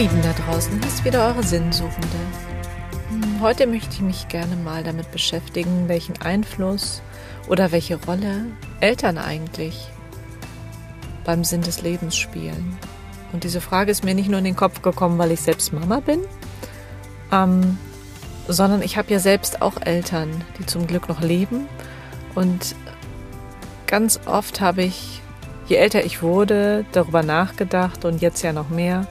Lieben da draußen, hier ist wieder eure Sinnsuchende. Hm, heute möchte ich mich gerne mal damit beschäftigen, welchen Einfluss oder welche Rolle Eltern eigentlich beim Sinn des Lebens spielen. Und diese Frage ist mir nicht nur in den Kopf gekommen, weil ich selbst Mama bin, ähm, sondern ich habe ja selbst auch Eltern, die zum Glück noch leben. Und ganz oft habe ich, je älter ich wurde, darüber nachgedacht und jetzt ja noch mehr,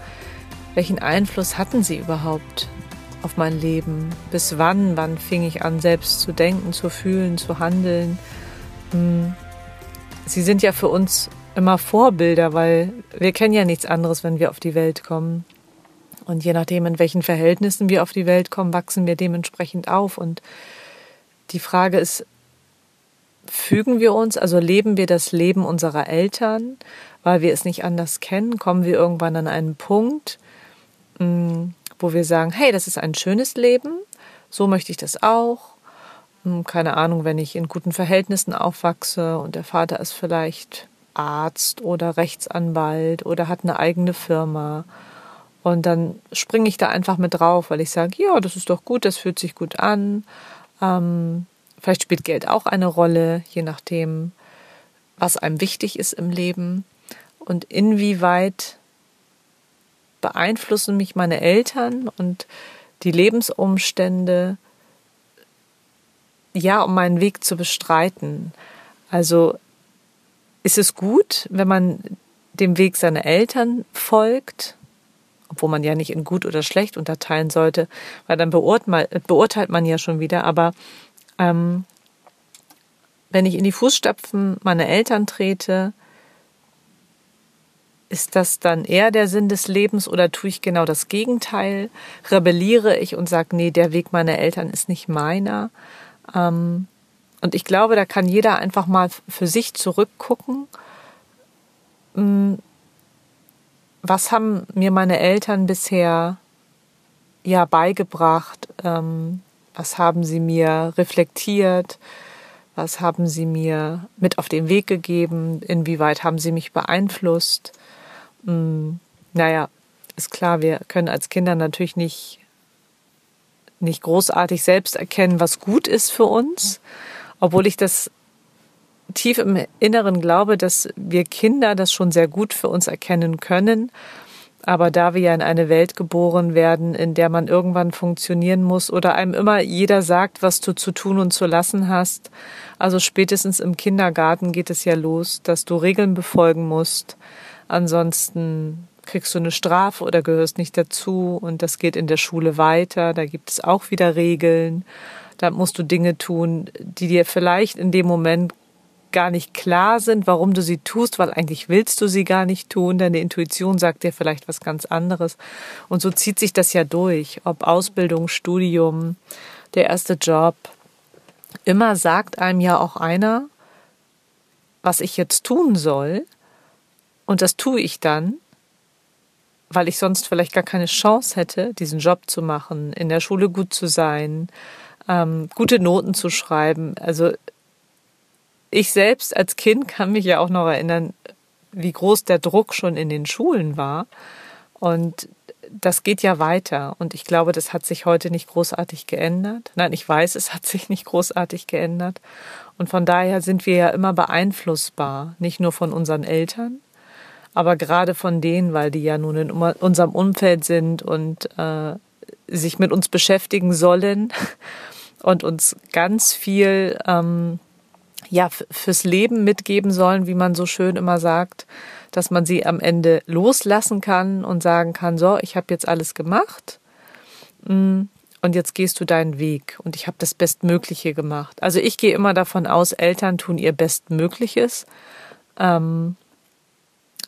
welchen Einfluss hatten sie überhaupt auf mein Leben? Bis wann? Wann fing ich an, selbst zu denken, zu fühlen, zu handeln? Hm. Sie sind ja für uns immer Vorbilder, weil wir kennen ja nichts anderes, wenn wir auf die Welt kommen. Und je nachdem, in welchen Verhältnissen wir auf die Welt kommen, wachsen wir dementsprechend auf. Und die Frage ist, fügen wir uns, also leben wir das Leben unserer Eltern, weil wir es nicht anders kennen? Kommen wir irgendwann an einen Punkt, wo wir sagen, hey, das ist ein schönes Leben, so möchte ich das auch. Hm, keine Ahnung, wenn ich in guten Verhältnissen aufwachse und der Vater ist vielleicht Arzt oder Rechtsanwalt oder hat eine eigene Firma. Und dann springe ich da einfach mit drauf, weil ich sage, ja, das ist doch gut, das fühlt sich gut an. Ähm, vielleicht spielt Geld auch eine Rolle, je nachdem, was einem wichtig ist im Leben und inwieweit beeinflussen mich meine Eltern und die Lebensumstände, ja, um meinen Weg zu bestreiten. Also ist es gut, wenn man dem Weg seiner Eltern folgt, obwohl man ja nicht in gut oder schlecht unterteilen sollte, weil dann beurteilt man ja schon wieder. Aber ähm, wenn ich in die Fußstapfen meiner Eltern trete, ist das dann eher der Sinn des Lebens oder tue ich genau das Gegenteil? Rebelliere ich und sage, nee, der Weg meiner Eltern ist nicht meiner? Ähm, und ich glaube, da kann jeder einfach mal für sich zurückgucken. Hm, was haben mir meine Eltern bisher ja beigebracht? Ähm, was haben sie mir reflektiert? Was haben sie mir mit auf den Weg gegeben? Inwieweit haben sie mich beeinflusst? Hm, naja, ist klar, wir können als Kinder natürlich nicht, nicht großartig selbst erkennen, was gut ist für uns, obwohl ich das tief im Inneren glaube, dass wir Kinder das schon sehr gut für uns erkennen können. Aber da wir ja in eine Welt geboren werden, in der man irgendwann funktionieren muss oder einem immer jeder sagt, was du zu tun und zu lassen hast, also spätestens im Kindergarten geht es ja los, dass du Regeln befolgen musst, Ansonsten kriegst du eine Strafe oder gehörst nicht dazu und das geht in der Schule weiter. Da gibt es auch wieder Regeln. Da musst du Dinge tun, die dir vielleicht in dem Moment gar nicht klar sind, warum du sie tust, weil eigentlich willst du sie gar nicht tun. Deine Intuition sagt dir vielleicht was ganz anderes. Und so zieht sich das ja durch, ob Ausbildung, Studium, der erste Job. Immer sagt einem ja auch einer, was ich jetzt tun soll. Und das tue ich dann, weil ich sonst vielleicht gar keine Chance hätte, diesen Job zu machen, in der Schule gut zu sein, ähm, gute Noten zu schreiben. Also ich selbst als Kind kann mich ja auch noch erinnern, wie groß der Druck schon in den Schulen war. Und das geht ja weiter. Und ich glaube, das hat sich heute nicht großartig geändert. Nein, ich weiß, es hat sich nicht großartig geändert. Und von daher sind wir ja immer beeinflussbar, nicht nur von unseren Eltern, aber gerade von denen, weil die ja nun in unserem Umfeld sind und äh, sich mit uns beschäftigen sollen und uns ganz viel ähm, ja fürs Leben mitgeben sollen, wie man so schön immer sagt, dass man sie am Ende loslassen kann und sagen kann, so, ich habe jetzt alles gemacht. Mm, und jetzt gehst du deinen Weg und ich habe das Bestmögliche gemacht. Also ich gehe immer davon aus, Eltern tun ihr Bestmögliches. Ähm,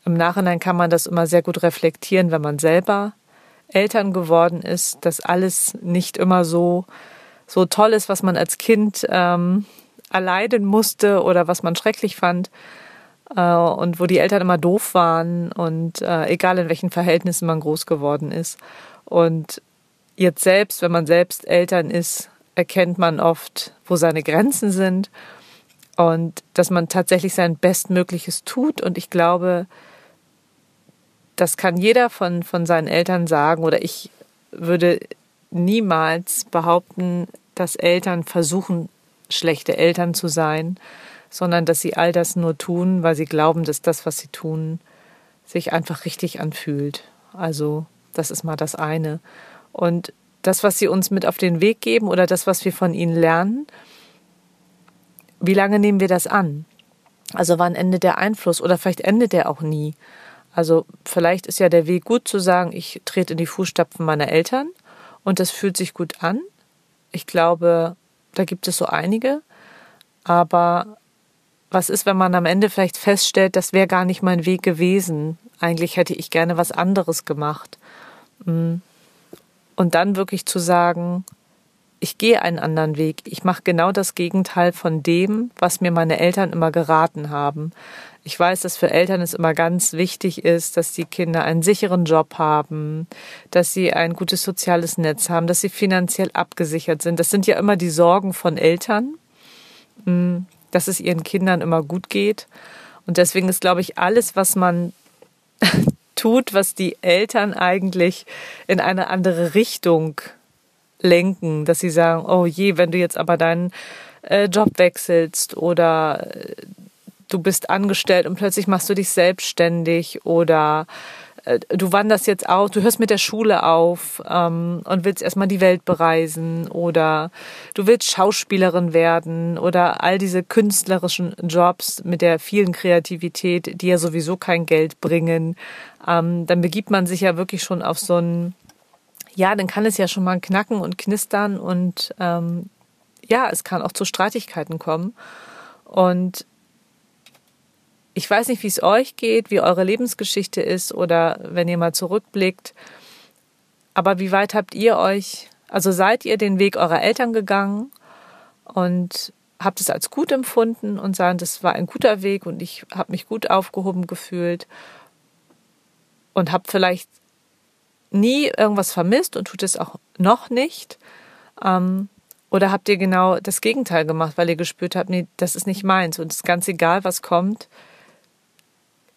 im Nachhinein kann man das immer sehr gut reflektieren, wenn man selber Eltern geworden ist, dass alles nicht immer so, so toll ist, was man als Kind ähm, erleiden musste oder was man schrecklich fand äh, und wo die Eltern immer doof waren und äh, egal in welchen Verhältnissen man groß geworden ist. Und jetzt selbst, wenn man selbst Eltern ist, erkennt man oft, wo seine Grenzen sind und dass man tatsächlich sein Bestmögliches tut. Und ich glaube, das kann jeder von, von seinen Eltern sagen oder ich würde niemals behaupten, dass Eltern versuchen, schlechte Eltern zu sein, sondern dass sie all das nur tun, weil sie glauben, dass das, was sie tun, sich einfach richtig anfühlt. Also das ist mal das eine. Und das, was sie uns mit auf den Weg geben oder das, was wir von ihnen lernen, wie lange nehmen wir das an? Also wann endet der Einfluss oder vielleicht endet der auch nie? Also vielleicht ist ja der Weg gut zu sagen, ich trete in die Fußstapfen meiner Eltern und das fühlt sich gut an. Ich glaube, da gibt es so einige. Aber was ist, wenn man am Ende vielleicht feststellt, das wäre gar nicht mein Weg gewesen? Eigentlich hätte ich gerne was anderes gemacht. Mm. Und dann wirklich zu sagen, ich gehe einen anderen Weg. Ich mache genau das Gegenteil von dem, was mir meine Eltern immer geraten haben. Ich weiß, dass für Eltern es immer ganz wichtig ist, dass die Kinder einen sicheren Job haben, dass sie ein gutes soziales Netz haben, dass sie finanziell abgesichert sind. Das sind ja immer die Sorgen von Eltern, mm, dass es ihren Kindern immer gut geht. Und deswegen ist, glaube ich, alles, was man tut, was die Eltern eigentlich in eine andere Richtung lenken, dass sie sagen, oh je, wenn du jetzt aber deinen äh, Job wechselst oder äh, du bist angestellt und plötzlich machst du dich selbstständig oder äh, du wanderst jetzt aus, du hörst mit der Schule auf ähm, und willst erstmal die Welt bereisen oder du willst Schauspielerin werden oder all diese künstlerischen Jobs mit der vielen Kreativität, die ja sowieso kein Geld bringen, ähm, dann begibt man sich ja wirklich schon auf so ein ja, dann kann es ja schon mal knacken und knistern und ähm, ja, es kann auch zu Streitigkeiten kommen. Und ich weiß nicht, wie es euch geht, wie eure Lebensgeschichte ist oder wenn ihr mal zurückblickt. Aber wie weit habt ihr euch, also seid ihr den Weg eurer Eltern gegangen und habt es als gut empfunden und sagen, das war ein guter Weg und ich habe mich gut aufgehoben gefühlt und habt vielleicht nie irgendwas vermisst und tut es auch noch nicht? Ähm, oder habt ihr genau das Gegenteil gemacht, weil ihr gespürt habt, nee, das ist nicht meins und es ist ganz egal, was kommt.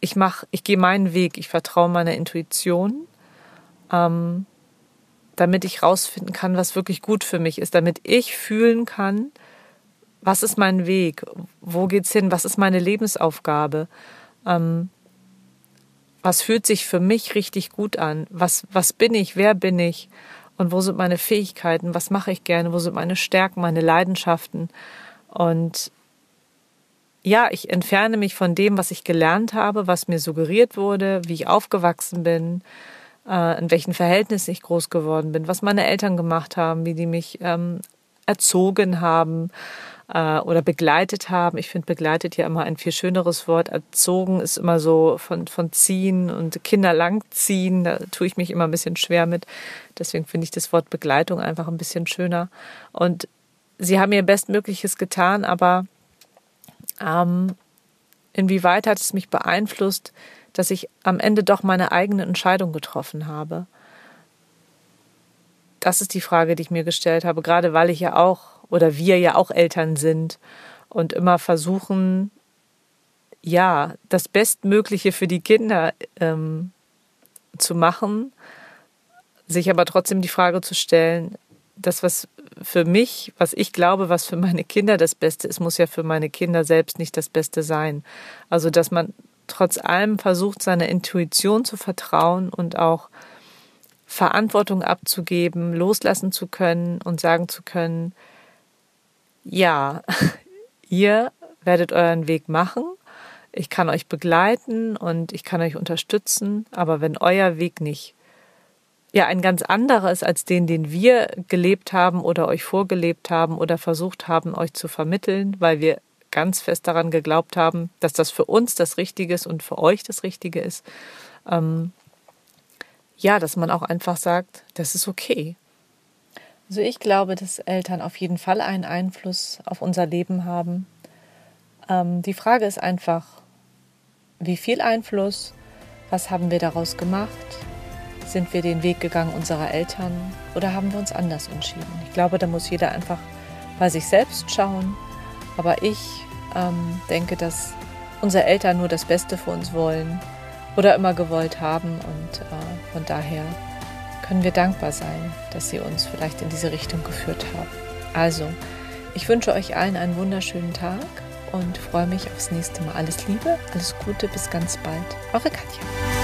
Ich mach, ich gehe meinen Weg, ich vertraue meiner Intuition, ähm, damit ich rausfinden kann, was wirklich gut für mich ist, damit ich fühlen kann, was ist mein Weg, wo geht's hin, was ist meine Lebensaufgabe. Ähm, was fühlt sich für mich richtig gut an? Was, was bin ich? Wer bin ich? Und wo sind meine Fähigkeiten? Was mache ich gerne? Wo sind meine Stärken, meine Leidenschaften? Und ja, ich entferne mich von dem, was ich gelernt habe, was mir suggeriert wurde, wie ich aufgewachsen bin, äh, in welchen Verhältnissen ich groß geworden bin, was meine Eltern gemacht haben, wie die mich ähm, erzogen haben äh, oder begleitet haben. Ich finde begleitet ja immer ein viel schöneres Wort. Erzogen ist immer so von, von ziehen und Kinder langziehen. Da tue ich mich immer ein bisschen schwer mit. Deswegen finde ich das Wort Begleitung einfach ein bisschen schöner. Und sie haben ihr Bestmögliches getan, aber ähm, inwieweit hat es mich beeinflusst, dass ich am Ende doch meine eigene Entscheidung getroffen habe? Das ist die Frage, die ich mir gestellt habe, gerade weil ich ja auch oder wir ja auch Eltern sind und immer versuchen, ja, das Bestmögliche für die Kinder ähm, zu machen, sich aber trotzdem die Frage zu stellen, das, was für mich, was ich glaube, was für meine Kinder das Beste ist, muss ja für meine Kinder selbst nicht das Beste sein. Also, dass man trotz allem versucht, seiner Intuition zu vertrauen und auch Verantwortung abzugeben, loslassen zu können und sagen zu können, ja, ihr werdet euren Weg machen. Ich kann euch begleiten und ich kann euch unterstützen, aber wenn euer Weg nicht ja ein ganz anderer ist als den, den wir gelebt haben oder euch vorgelebt haben oder versucht haben, euch zu vermitteln, weil wir ganz fest daran geglaubt haben, dass das für uns das Richtige ist und für euch das Richtige ist. Ähm, ja, dass man auch einfach sagt, das ist okay. Also ich glaube, dass Eltern auf jeden Fall einen Einfluss auf unser Leben haben. Ähm, die Frage ist einfach, wie viel Einfluss, was haben wir daraus gemacht? Sind wir den Weg gegangen unserer Eltern oder haben wir uns anders entschieden? Ich glaube, da muss jeder einfach bei sich selbst schauen. Aber ich ähm, denke, dass unsere Eltern nur das Beste für uns wollen oder immer gewollt haben. Und äh, von daher können wir dankbar sein, dass sie uns vielleicht in diese Richtung geführt haben. Also, ich wünsche euch allen einen wunderschönen Tag und freue mich aufs nächste Mal. Alles Liebe, alles Gute, bis ganz bald. Eure Katja.